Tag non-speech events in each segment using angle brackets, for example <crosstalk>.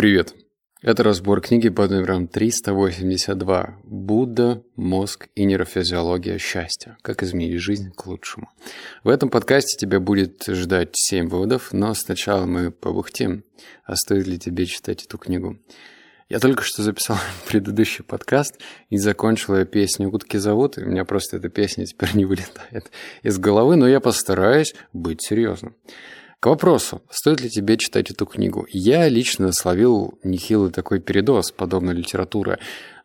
Привет! Это разбор книги под номером 382 «Будда, мозг и нейрофизиология счастья. Как изменить жизнь к лучшему». В этом подкасте тебя будет ждать 7 выводов, но сначала мы побухтим. А стоит ли тебе читать эту книгу? Я только что записал <laughs> предыдущий подкаст и закончил я песню «Утки зовут», и у меня просто эта песня теперь не вылетает из головы, но я постараюсь быть серьезным. К вопросу, стоит ли тебе читать эту книгу. Я лично словил нехилый такой передоз подобной литературы.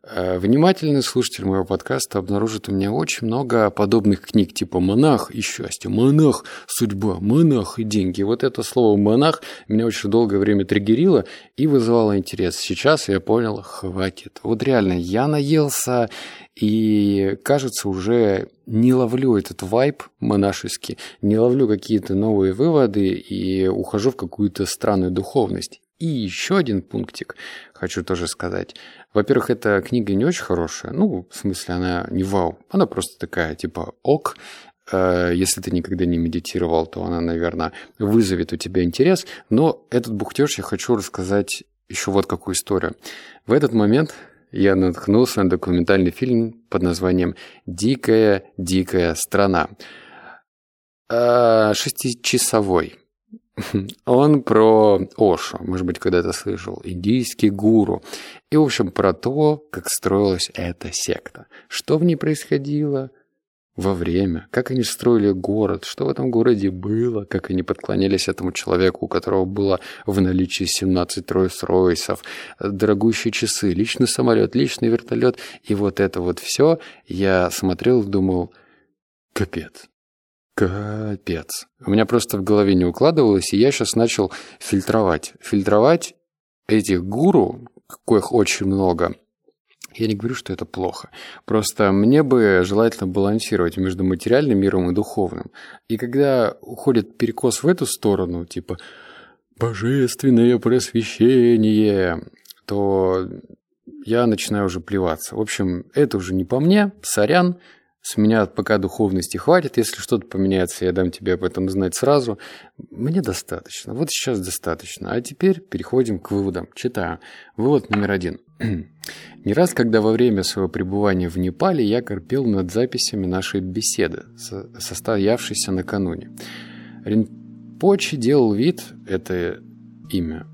Э, внимательный слушатель моего подкаста обнаружит у меня очень много подобных книг, типа «Монах и счастье», «Монах, судьба», «Монах и деньги». Вот это слово «монах» меня очень долгое время триггерило и вызывало интерес. Сейчас я понял, хватит. Вот реально, я наелся и, кажется, уже не ловлю этот вайб монашеский, не ловлю какие-то новые выводы и ухожу в какую-то странную духовность. И еще один пунктик хочу тоже сказать. Во-первых, эта книга не очень хорошая. Ну, в смысле, она не вау. Она просто такая, типа, ок. Э, если ты никогда не медитировал, то она, наверное, вызовет у тебя интерес. Но этот бухтеж я хочу рассказать еще вот какую историю. В этот момент я наткнулся на документальный фильм под названием «Дикая, дикая страна». А, шестичасовой. Он про Ошу, может быть, когда-то слышал, индийский гуру. И, в общем, про то, как строилась эта секта. Что в ней происходило, во время, как они строили город, что в этом городе было, как они подклонялись этому человеку, у которого было в наличии 17 Ройс-Ройсов, дорогущие часы, личный самолет, личный вертолет, и вот это вот все я смотрел думал, капец, капец. У меня просто в голове не укладывалось, и я сейчас начал фильтровать. Фильтровать этих гуру, коих очень много – я не говорю, что это плохо. Просто мне бы желательно балансировать между материальным миром и духовным. И когда уходит перекос в эту сторону, типа «божественное просвещение», то я начинаю уже плеваться. В общем, это уже не по мне, сорян, с меня пока духовности хватит. Если что-то поменяется, я дам тебе об этом знать сразу. Мне достаточно. Вот сейчас достаточно. А теперь переходим к выводам. Читаю. Вывод номер один. <clears throat> Не раз, когда во время своего пребывания в Непале я корпел над записями нашей беседы, состоявшейся накануне. Ринпочи делал вид, это имя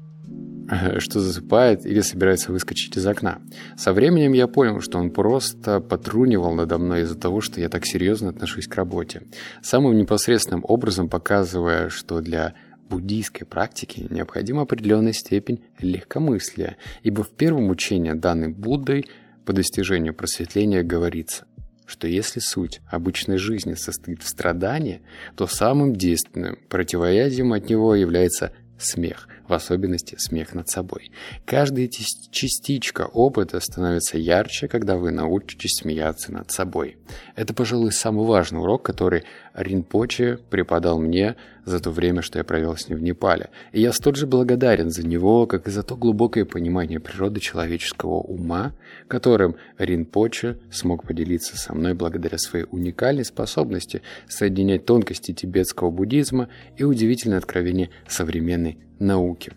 <laughs> что засыпает или собирается выскочить из окна. Со временем я понял, что он просто потрунивал надо мной из-за того, что я так серьезно отношусь к работе. Самым непосредственным образом показывая, что для буддийской практики необходима определенная степень легкомыслия, ибо в первом учении, данной Буддой, по достижению просветления говорится, что если суть обычной жизни состоит в страдании, то самым действенным противоядием от него является смех, в особенности смех над собой. Каждая частичка опыта становится ярче, когда вы научитесь смеяться над собой. Это, пожалуй, самый важный урок, который Ринпоче преподал мне за то время, что я провел с ним в Непале. И я столь же благодарен за него, как и за то глубокое понимание природы человеческого ума, которым Ринпоче смог поделиться со мной благодаря своей уникальной способности соединять тонкости тибетского буддизма и удивительное откровение современной науки.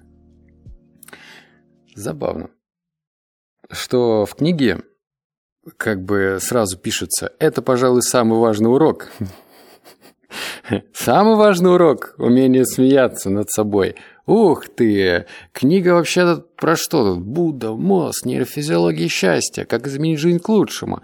Забавно, что в книге как бы сразу пишется «Это, пожалуй, самый важный урок». Самый важный урок – умение смеяться над собой. Ух ты! Книга вообще про что тут? Будда, мозг, нейрофизиология счастья, как изменить жизнь к лучшему.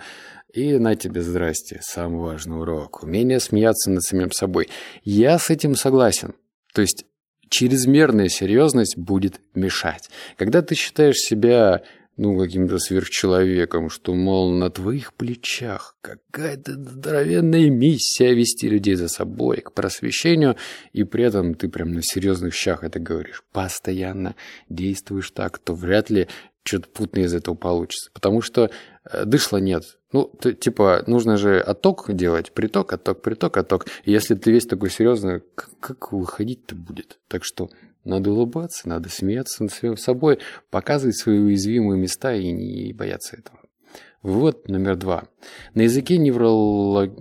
И на тебе здрасте, самый важный урок. Умение смеяться над самим собой. Я с этим согласен. То есть чрезмерная серьезность будет мешать. Когда ты считаешь себя ну, каким-то сверхчеловеком, что, мол, на твоих плечах какая-то здоровенная миссия вести людей за собой к просвещению, и при этом ты прям на серьезных щах это говоришь, постоянно действуешь так, то вряд ли что-то путное из этого получится. Потому что э, дышла нет. Ну, ты, типа, нужно же отток делать, приток, отток, приток, отток. И если ты весь такой серьезный, как, как выходить-то будет? Так что надо улыбаться, надо смеяться над своим собой, показывать свои уязвимые места и не бояться этого. Вывод номер два. На языке невролог...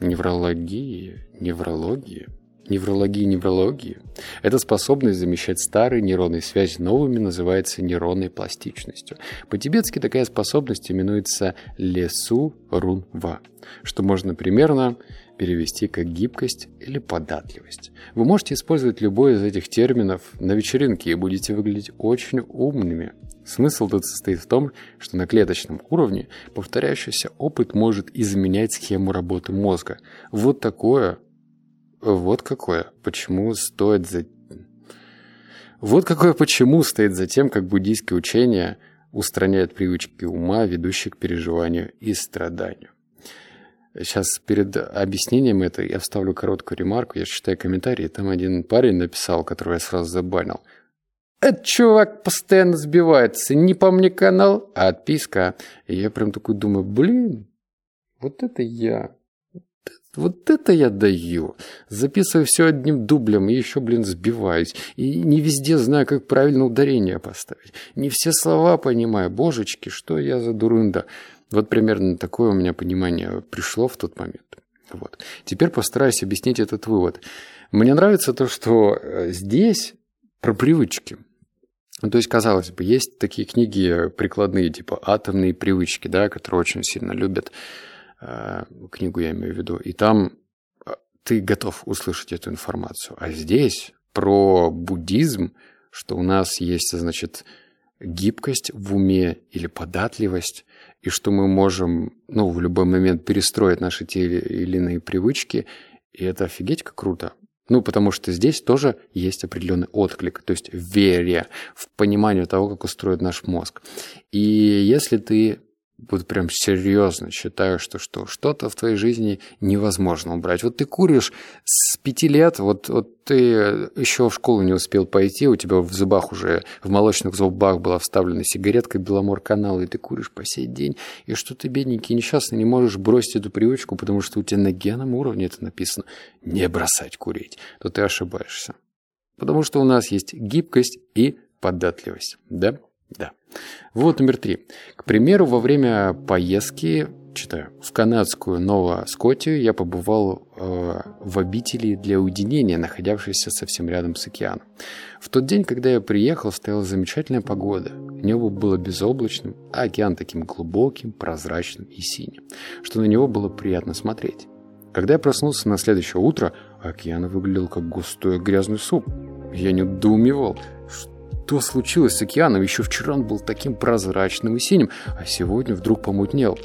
неврологии, неврологии, неврологии неврологии. Эта способность замещать старые нейронные связи новыми называется нейронной пластичностью. По-тибетски такая способность именуется лесу рунва, что можно примерно перевести как гибкость или податливость. Вы можете использовать любой из этих терминов на вечеринке и будете выглядеть очень умными. Смысл тут состоит в том, что на клеточном уровне повторяющийся опыт может изменять схему работы мозга. Вот такое вот какое. Почему стоит за... Вот какое почему стоит за тем, как буддийское учение устраняет привычки ума, ведущие к переживанию и страданию. Сейчас перед объяснением это я вставлю короткую ремарку. Я читаю комментарии, там один парень написал, которого я сразу забанил. Этот чувак постоянно сбивается. Не по мне канал, а отписка. И я прям такой думаю, блин, вот это я. Вот это я даю. Записываю все одним дублем и еще, блин, сбиваюсь. И не везде знаю, как правильно ударение поставить. Не все слова понимаю. Божечки, что я за дурында. Вот примерно такое у меня понимание пришло в тот момент. Вот. Теперь постараюсь объяснить этот вывод. Мне нравится то, что э, здесь про привычки. То есть, казалось бы, есть такие книги прикладные, типа «Атомные привычки», да, которые очень сильно любят книгу я имею в виду, и там э, ты готов услышать эту информацию. А здесь про буддизм, что у нас есть, значит, гибкость в уме или податливость, и что мы можем, ну, в любой момент перестроить наши те или иные привычки, и это офигеть как круто. Ну, потому что здесь тоже есть определенный отклик, то есть вере в понимание того, как устроен наш мозг. И если ты вот прям серьезно считаю, что, что что-то в твоей жизни невозможно убрать. Вот ты куришь с пяти лет, вот, вот ты еще в школу не успел пойти, у тебя в зубах уже, в молочных зубах была вставлена сигаретка Беломор канал, и ты куришь по сей день, и что ты, бедненький, несчастный, не можешь бросить эту привычку, потому что у тебя на генном уровне это написано «не бросать курить», то ты ошибаешься. Потому что у нас есть гибкость и податливость, да? Да. Вот номер три. К примеру, во время поездки, читаю, в канадскую Нова-Скотию я побывал э, в обители для уединения, находявшейся совсем рядом с океаном. В тот день, когда я приехал, стояла замечательная погода. Небо было безоблачным, а океан таким глубоким, прозрачным и синим, что на него было приятно смотреть. Когда я проснулся на следующее утро, океан выглядел как густой грязный суп. Я недоумевал, что случилось с океаном? Еще вчера он был таким прозрачным и синим, а сегодня вдруг помутнел.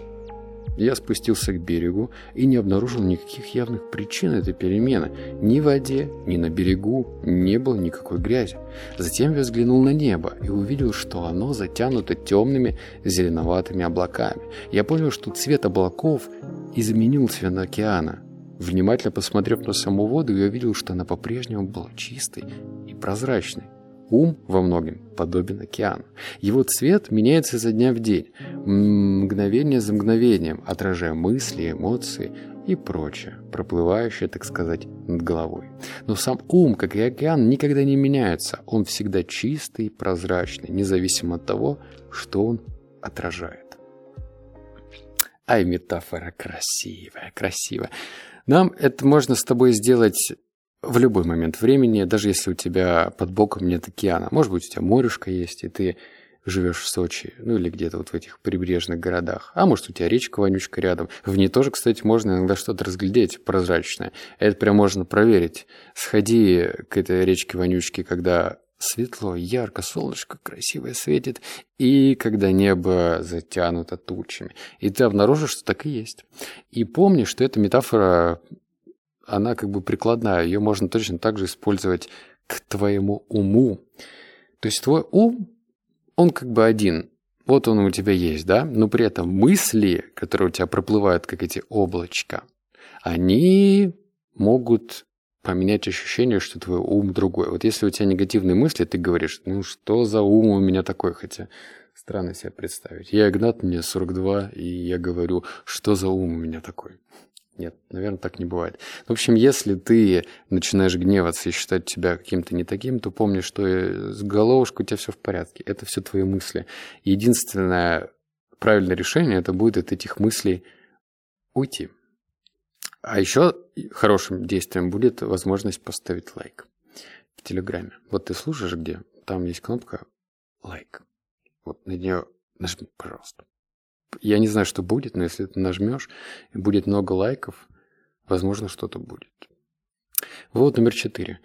Я спустился к берегу и не обнаружил никаких явных причин этой перемены. Ни в воде, ни на берегу не было никакой грязи. Затем я взглянул на небо и увидел, что оно затянуто темными зеленоватыми облаками. Я понял, что цвет облаков изменил цвет океана. Внимательно посмотрев на саму воду, я увидел, что она по-прежнему была чистой и прозрачной. Ум во многом подобен океану. Его цвет меняется изо дня в день, мгновение за мгновением, отражая мысли, эмоции и прочее, проплывающее, так сказать, над головой. Но сам ум, как и океан, никогда не меняется. Он всегда чистый, прозрачный, независимо от того, что он отражает. Ай, метафора красивая, красивая. Нам это можно с тобой сделать в любой момент времени, даже если у тебя под боком нет океана. Может быть, у тебя морешка есть, и ты живешь в Сочи, ну или где-то вот в этих прибрежных городах. А может, у тебя речка вонючка рядом. В ней тоже, кстати, можно иногда что-то разглядеть прозрачное. Это прям можно проверить. Сходи к этой речке вонючке, когда светло, ярко, солнышко красивое светит, и когда небо затянуто тучами. И ты обнаружишь, что так и есть. И помни, что эта метафора она как бы прикладная, ее можно точно так же использовать к твоему уму. То есть твой ум, он как бы один, вот он у тебя есть, да, но при этом мысли, которые у тебя проплывают, как эти облачка, они могут поменять ощущение, что твой ум другой. Вот если у тебя негативные мысли, ты говоришь, ну что за ум у меня такой, хотя странно себе представить. Я Игнат, мне 42, и я говорю, что за ум у меня такой. Нет, наверное, так не бывает. В общем, если ты начинаешь гневаться и считать себя каким-то не таким, то помни, что с головушкой у тебя все в порядке. Это все твои мысли. Единственное правильное решение это будет от этих мыслей уйти. А еще хорошим действием будет возможность поставить лайк в Телеграме. Вот ты слушаешь где? Там есть кнопка лайк. Вот на нее нажми, пожалуйста. Я не знаю, что будет, но если ты нажмешь, будет много лайков, возможно, что-то будет. Вот номер четыре.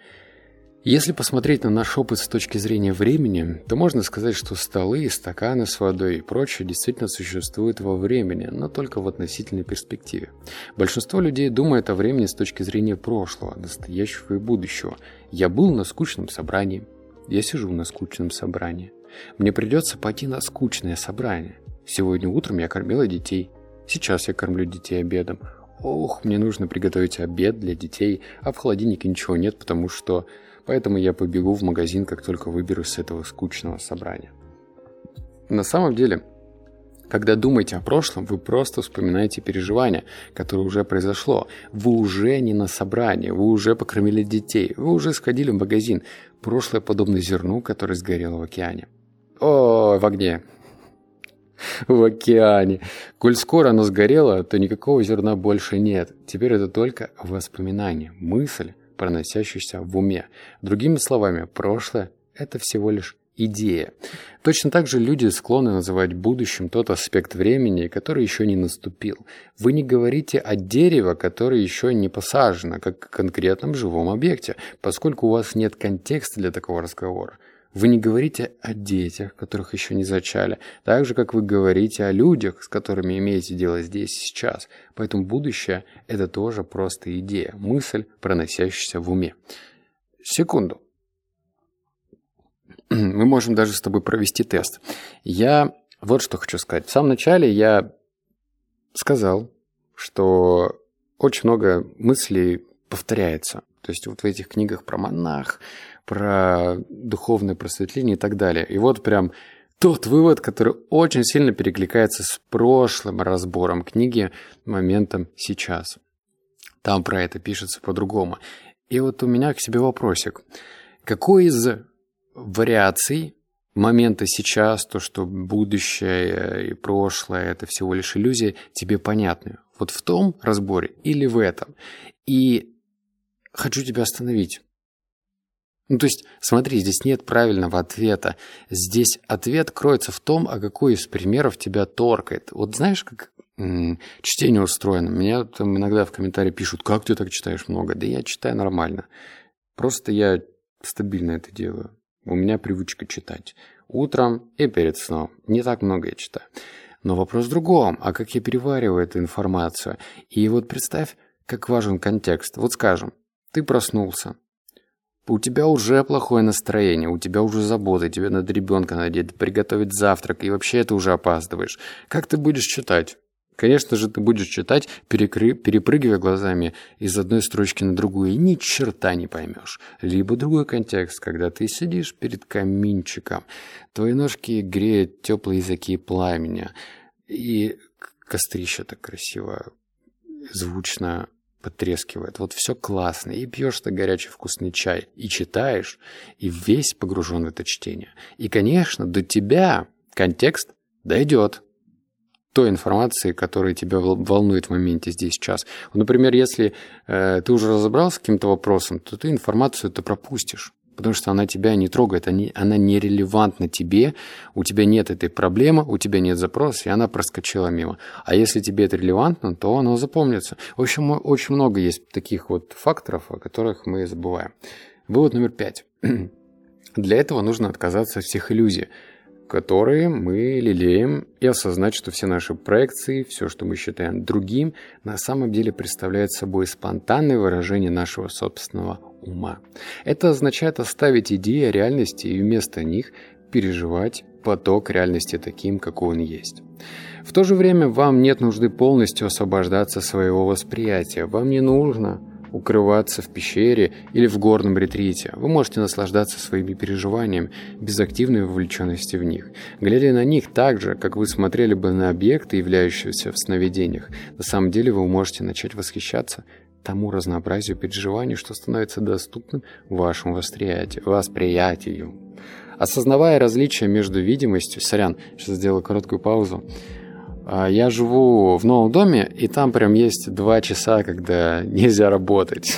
Если посмотреть на наш опыт с точки зрения времени, то можно сказать, что столы, стаканы с водой и прочее действительно существуют во времени, но только в относительной перспективе. Большинство людей думает о времени с точки зрения прошлого, настоящего и будущего. Я был на скучном собрании. Я сижу на скучном собрании. Мне придется пойти на скучное собрание. Сегодня утром я кормила детей. Сейчас я кормлю детей обедом. Ох, мне нужно приготовить обед для детей, а в холодильнике ничего нет, потому что Поэтому я побегу в магазин, как только выберусь с этого скучного собрания. На самом деле, когда думаете о прошлом, вы просто вспоминаете переживание, которое уже произошло. Вы уже не на собрании, вы уже покормили детей, вы уже сходили в магазин. Прошлое подобно зерну, которое сгорело в океане. О, в огне. В океане. Коль скоро оно сгорело, то никакого зерна больше нет. Теперь это только воспоминание, мысль, проносящийся в уме. Другими словами, прошлое – это всего лишь идея. Точно так же люди склонны называть будущим тот аспект времени, который еще не наступил. Вы не говорите о дереве, которое еще не посажено, как о конкретном живом объекте, поскольку у вас нет контекста для такого разговора. Вы не говорите о детях, которых еще не зачали, так же, как вы говорите о людях, с которыми имеете дело здесь и сейчас. Поэтому будущее – это тоже просто идея, мысль, проносящаяся в уме. Секунду. <clears throat> Мы можем даже с тобой провести тест. Я вот что хочу сказать. В самом начале я сказал, что очень много мыслей повторяется. То есть вот в этих книгах про монах, про духовное просветление и так далее. И вот прям тот вывод, который очень сильно перекликается с прошлым разбором книги моментом сейчас. Там про это пишется по-другому. И вот у меня к себе вопросик. Какой из вариаций момента сейчас, то, что будущее и прошлое – это всего лишь иллюзия, тебе понятны? Вот в том разборе или в этом? И хочу тебя остановить. Ну, то есть, смотри, здесь нет правильного ответа. Здесь ответ кроется в том, а какой из примеров тебя торкает. Вот знаешь, как чтение устроено? Меня там иногда в комментарии пишут, как ты так читаешь много? Да я читаю нормально. Просто я стабильно это делаю. У меня привычка читать. Утром и перед сном. Не так много я читаю. Но вопрос в другом. А как я перевариваю эту информацию? И вот представь, как важен контекст. Вот скажем, ты проснулся. У тебя уже плохое настроение, у тебя уже заботы, тебе надо ребенка надеть, приготовить завтрак, и вообще ты уже опаздываешь. Как ты будешь читать? Конечно же, ты будешь читать, перекры... перепрыгивая глазами из одной строчки на другую, и ни черта не поймешь. Либо другой контекст, когда ты сидишь перед каминчиком, твои ножки греют теплые языки пламени, и кострище так красиво, звучно потрескивает. Вот все классно. И пьешь ты горячий вкусный чай, и читаешь, и весь погружен в это чтение. И, конечно, до тебя контекст дойдет той информации, которая тебя волнует в моменте здесь сейчас. Например, если э, ты уже разобрался с каким-то вопросом, то ты информацию это пропустишь потому что она тебя не трогает, она нерелевантна тебе, у тебя нет этой проблемы, у тебя нет запроса, и она проскочила мимо. А если тебе это релевантно, то оно запомнится. В общем, очень много есть таких вот факторов, о которых мы забываем. Вывод номер пять. <clears throat> Для этого нужно отказаться от всех иллюзий, которые мы лелеем, и осознать, что все наши проекции, все, что мы считаем другим, на самом деле представляют собой спонтанное выражение нашего собственного ума. Это означает оставить идеи о реальности и вместо них переживать поток реальности таким, какой он есть. В то же время вам нет нужды полностью освобождаться своего восприятия. Вам не нужно укрываться в пещере или в горном ретрите. Вы можете наслаждаться своими переживаниями без активной вовлеченности в них. Глядя на них так же, как вы смотрели бы на объекты, являющиеся в сновидениях, на самом деле вы можете начать восхищаться тому разнообразию переживаний, что становится доступным вашему восприятию. восприятию. Осознавая различия между видимостью, сорян, сейчас сделаю короткую паузу, А я живу в новом доме, и там прям есть два часа, когда <laughs> нельзя работать.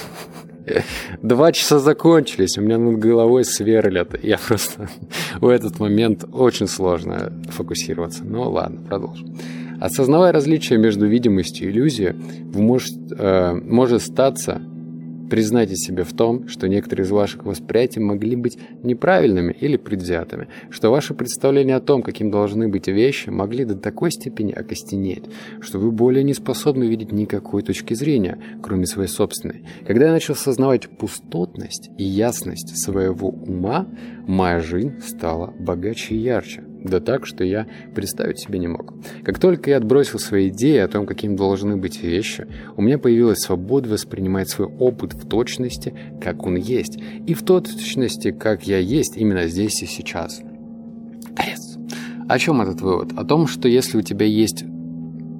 <laughs> Два часа закончились, у меня над головой сверлят. Я просто <laughs> в этот момент очень сложно фокусироваться. Ну ладно, продолжим. Осознавая различия между видимостью и иллюзией, может, э, может статься Признайте себе в том, что некоторые из ваших восприятий могли быть неправильными или предвзятыми, что ваши представления о том, каким должны быть вещи, могли до такой степени окостенеть, что вы более не способны видеть никакой точки зрения, кроме своей собственной. Когда я начал осознавать пустотность и ясность своего ума, моя жизнь стала богаче и ярче. Да так, что я представить себе не мог. Как только я отбросил свои идеи о том, каким должны быть вещи, у меня появилась свобода воспринимать свой опыт в точности, как он есть, и в точности, как я есть именно здесь и сейчас. Конец. О чем этот вывод? О том, что если у тебя есть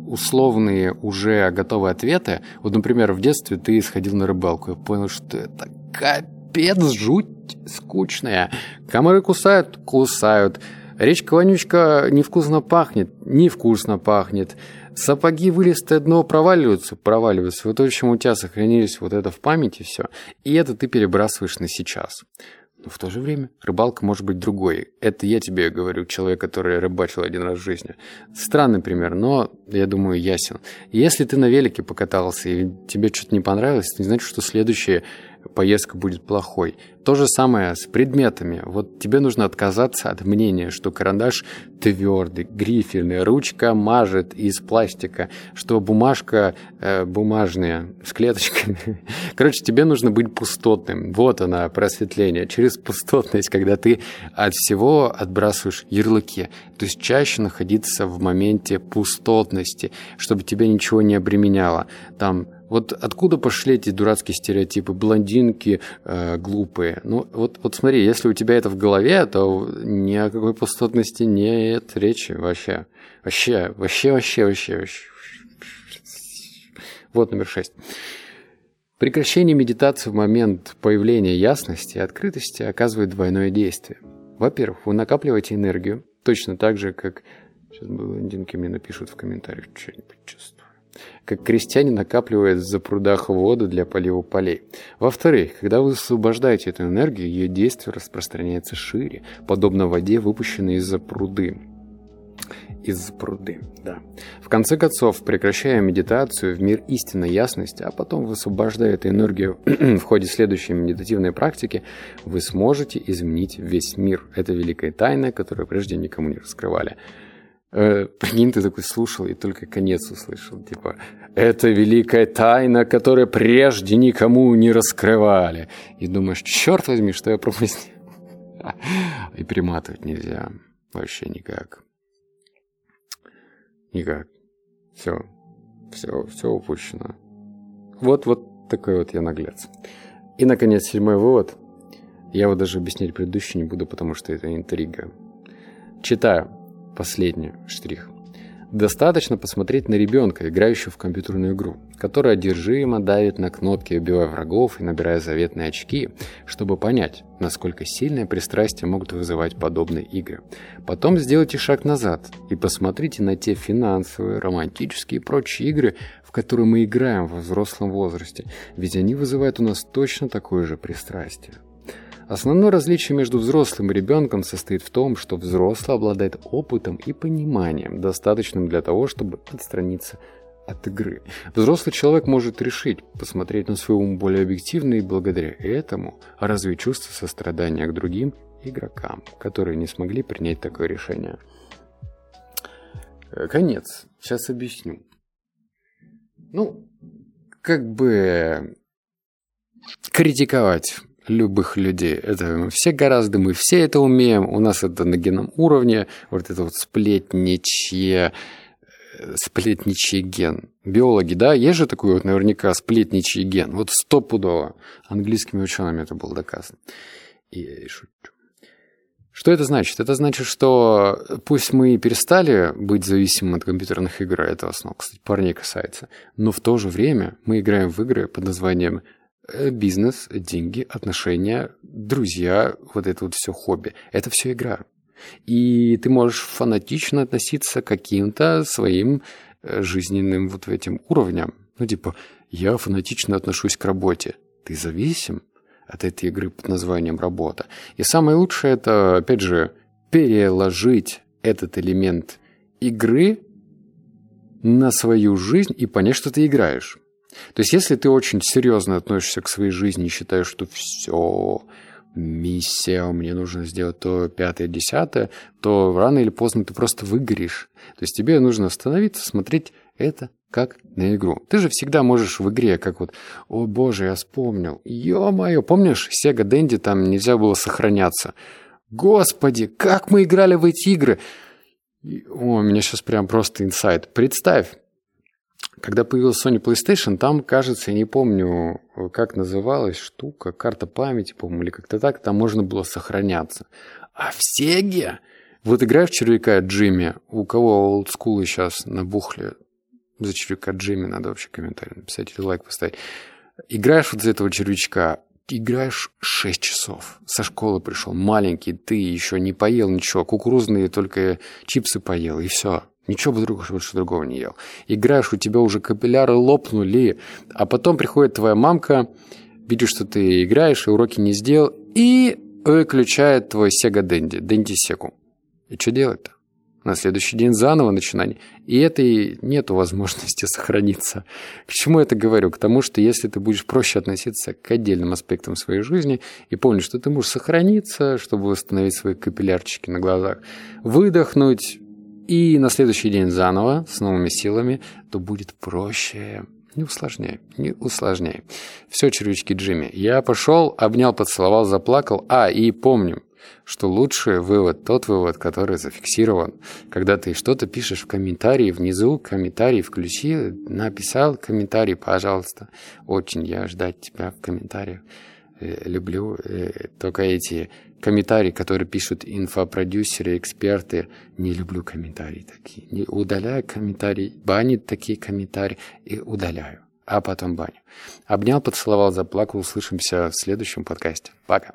условные уже готовые ответы, вот, например, в детстве ты сходил на рыбалку и понял, что это капец, жуть скучная. Комары кусают? Кусают. Речка вонючка невкусно пахнет, невкусно пахнет. Сапоги вылезтое дно проваливаются, проваливаются. Вот в общем у тебя сохранились вот это в памяти все. И это ты перебрасываешь на сейчас. Но в то же время рыбалка может быть другой. Это я тебе говорю, человек, который рыбачил один раз в жизни. Странный пример, но, я думаю, ясен. Если ты на велике покатался и тебе что-то не понравилось, это не значит, что следующее поездка будет плохой. То же самое с предметами. Вот тебе нужно отказаться от мнения, что карандаш твердый, грифельный, ручка мажет из пластика, что бумажка э, бумажная с клеточками. <laughs> Короче, тебе нужно быть пустотным. Вот она, просветление. Через пустотность, когда ты от всего отбрасываешь ярлыки. То есть чаще находиться в моменте пустотности, чтобы тебя ничего не обременяло. Там вот откуда пошли эти дурацкие стереотипы, блондинки э, глупые? Ну, вот, вот смотри, если у тебя это в голове, то ни о какой пустотности нет речи вообще. Вообще, вообще, вообще, вообще, вообще. Вот номер шесть. Прекращение медитации в момент появления ясности и открытости оказывает двойное действие. Во-первых, вы накапливаете энергию, точно так же, как... Сейчас блондинки мне напишут в комментариях что-нибудь чувствую как крестьяне накапливают за прудах воду для полива полей. Во-вторых, когда вы освобождаете эту энергию, ее действие распространяется шире, подобно воде, выпущенной из-за пруды. Из пруды, да. В конце концов, прекращая медитацию в мир истинной ясности, а потом высвобождая эту энергию <clears throat> в ходе следующей медитативной практики, вы сможете изменить весь мир. Это великая тайна, которую прежде никому не раскрывали. Э, прикинь, ты такой слушал и только конец услышал. Типа, это великая тайна, которую прежде никому не раскрывали. И думаешь, черт возьми, что я пропустил. И приматывать нельзя. Вообще никак. Никак. Все. Все, все упущено. Вот, вот такой вот я наглец. И, наконец, седьмой вывод. Я вот даже объяснять предыдущий не буду, потому что это интрига. Читаю. Последний штрих. Достаточно посмотреть на ребенка, играющего в компьютерную игру, который одержимо давит на кнопки, убивая врагов и набирая заветные очки, чтобы понять, насколько сильное пристрастие могут вызывать подобные игры. Потом сделайте шаг назад и посмотрите на те финансовые, романтические и прочие игры, в которые мы играем во взрослом возрасте, ведь они вызывают у нас точно такое же пристрастие. Основное различие между взрослым и ребенком состоит в том, что взрослый обладает опытом и пониманием, достаточным для того, чтобы отстраниться от игры. Взрослый человек может решить посмотреть на свой ум более объективно и благодаря этому развить чувство сострадания к другим игрокам, которые не смогли принять такое решение. Э, конец. Сейчас объясню. Ну, как бы критиковать любых людей. Это все гораздо, мы все это умеем, у нас это на генном уровне, вот это вот сплетничье, э, сплетничий ген. Биологи, да, есть же такой вот наверняка сплетничий ген, вот стопудово. Английскими учеными это было доказано. И шучу. Что это значит? Это значит, что пусть мы и перестали быть зависимым от компьютерных игр, а это в основном, кстати, парней касается, но в то же время мы играем в игры под названием бизнес, деньги, отношения, друзья, вот это вот все хобби. Это все игра. И ты можешь фанатично относиться к каким-то своим э, жизненным вот этим уровням. Ну, типа, я фанатично отношусь к работе. Ты зависим от этой игры под названием «работа». И самое лучшее – это, опять же, переложить этот элемент игры на свою жизнь и понять, что ты играешь. То есть, если ты очень серьезно относишься к своей жизни и считаешь, что все, миссия, мне нужно сделать то пятое, десятое, то рано или поздно ты просто выгоришь. То есть тебе нужно остановиться, смотреть это как на игру. Ты же всегда можешь в игре, как вот, о боже, я вспомнил, ё-моё, помнишь, Sega Dendy там нельзя было сохраняться. Господи, как мы играли в эти игры! О, у меня сейчас прям просто инсайт. Представь, когда появилась Sony PlayStation, там, кажется, я не помню, как называлась штука, карта памяти, по-моему, или как-то так, там можно было сохраняться. А в Сеге, вот играешь в червяка Джимми, у кого олдскулы сейчас набухли, за червяка Джимми надо вообще комментарий написать или лайк поставить. Играешь вот за этого червячка, играешь 6 часов. Со школы пришел, маленький, ты еще не поел ничего, кукурузные только чипсы поел, и все. Ничего больше, больше другого не ел. Играешь, у тебя уже капилляры лопнули, а потом приходит твоя мамка, видит, что ты играешь, и уроки не сделал, и выключает твой Sega Dendy, Dendy Seku. И что делать-то? На следующий день заново начинание. И этой нету возможности <laughs> сохраниться. К чему это говорю? К тому, что если ты будешь проще относиться к отдельным аспектам своей жизни и помнишь, что ты можешь сохраниться, чтобы восстановить свои капиллярчики на глазах, выдохнуть, и на следующий день заново, с новыми силами, то будет проще. Не усложняй, не усложняй. Все, червячки Джимми. Я пошел, обнял, поцеловал, заплакал. А, и помню, что лучший вывод тот вывод, который зафиксирован. Когда ты что-то пишешь в комментарии, внизу комментарий включи, написал комментарий, пожалуйста. Очень я ждать тебя в комментариях. Э, люблю э, только эти комментарии, которые пишут инфопродюсеры, эксперты. Не люблю комментарии такие. Не удаляю комментарии, банит такие комментарии и удаляю. А потом баню. Обнял, поцеловал, заплакал. Услышимся в следующем подкасте. Пока.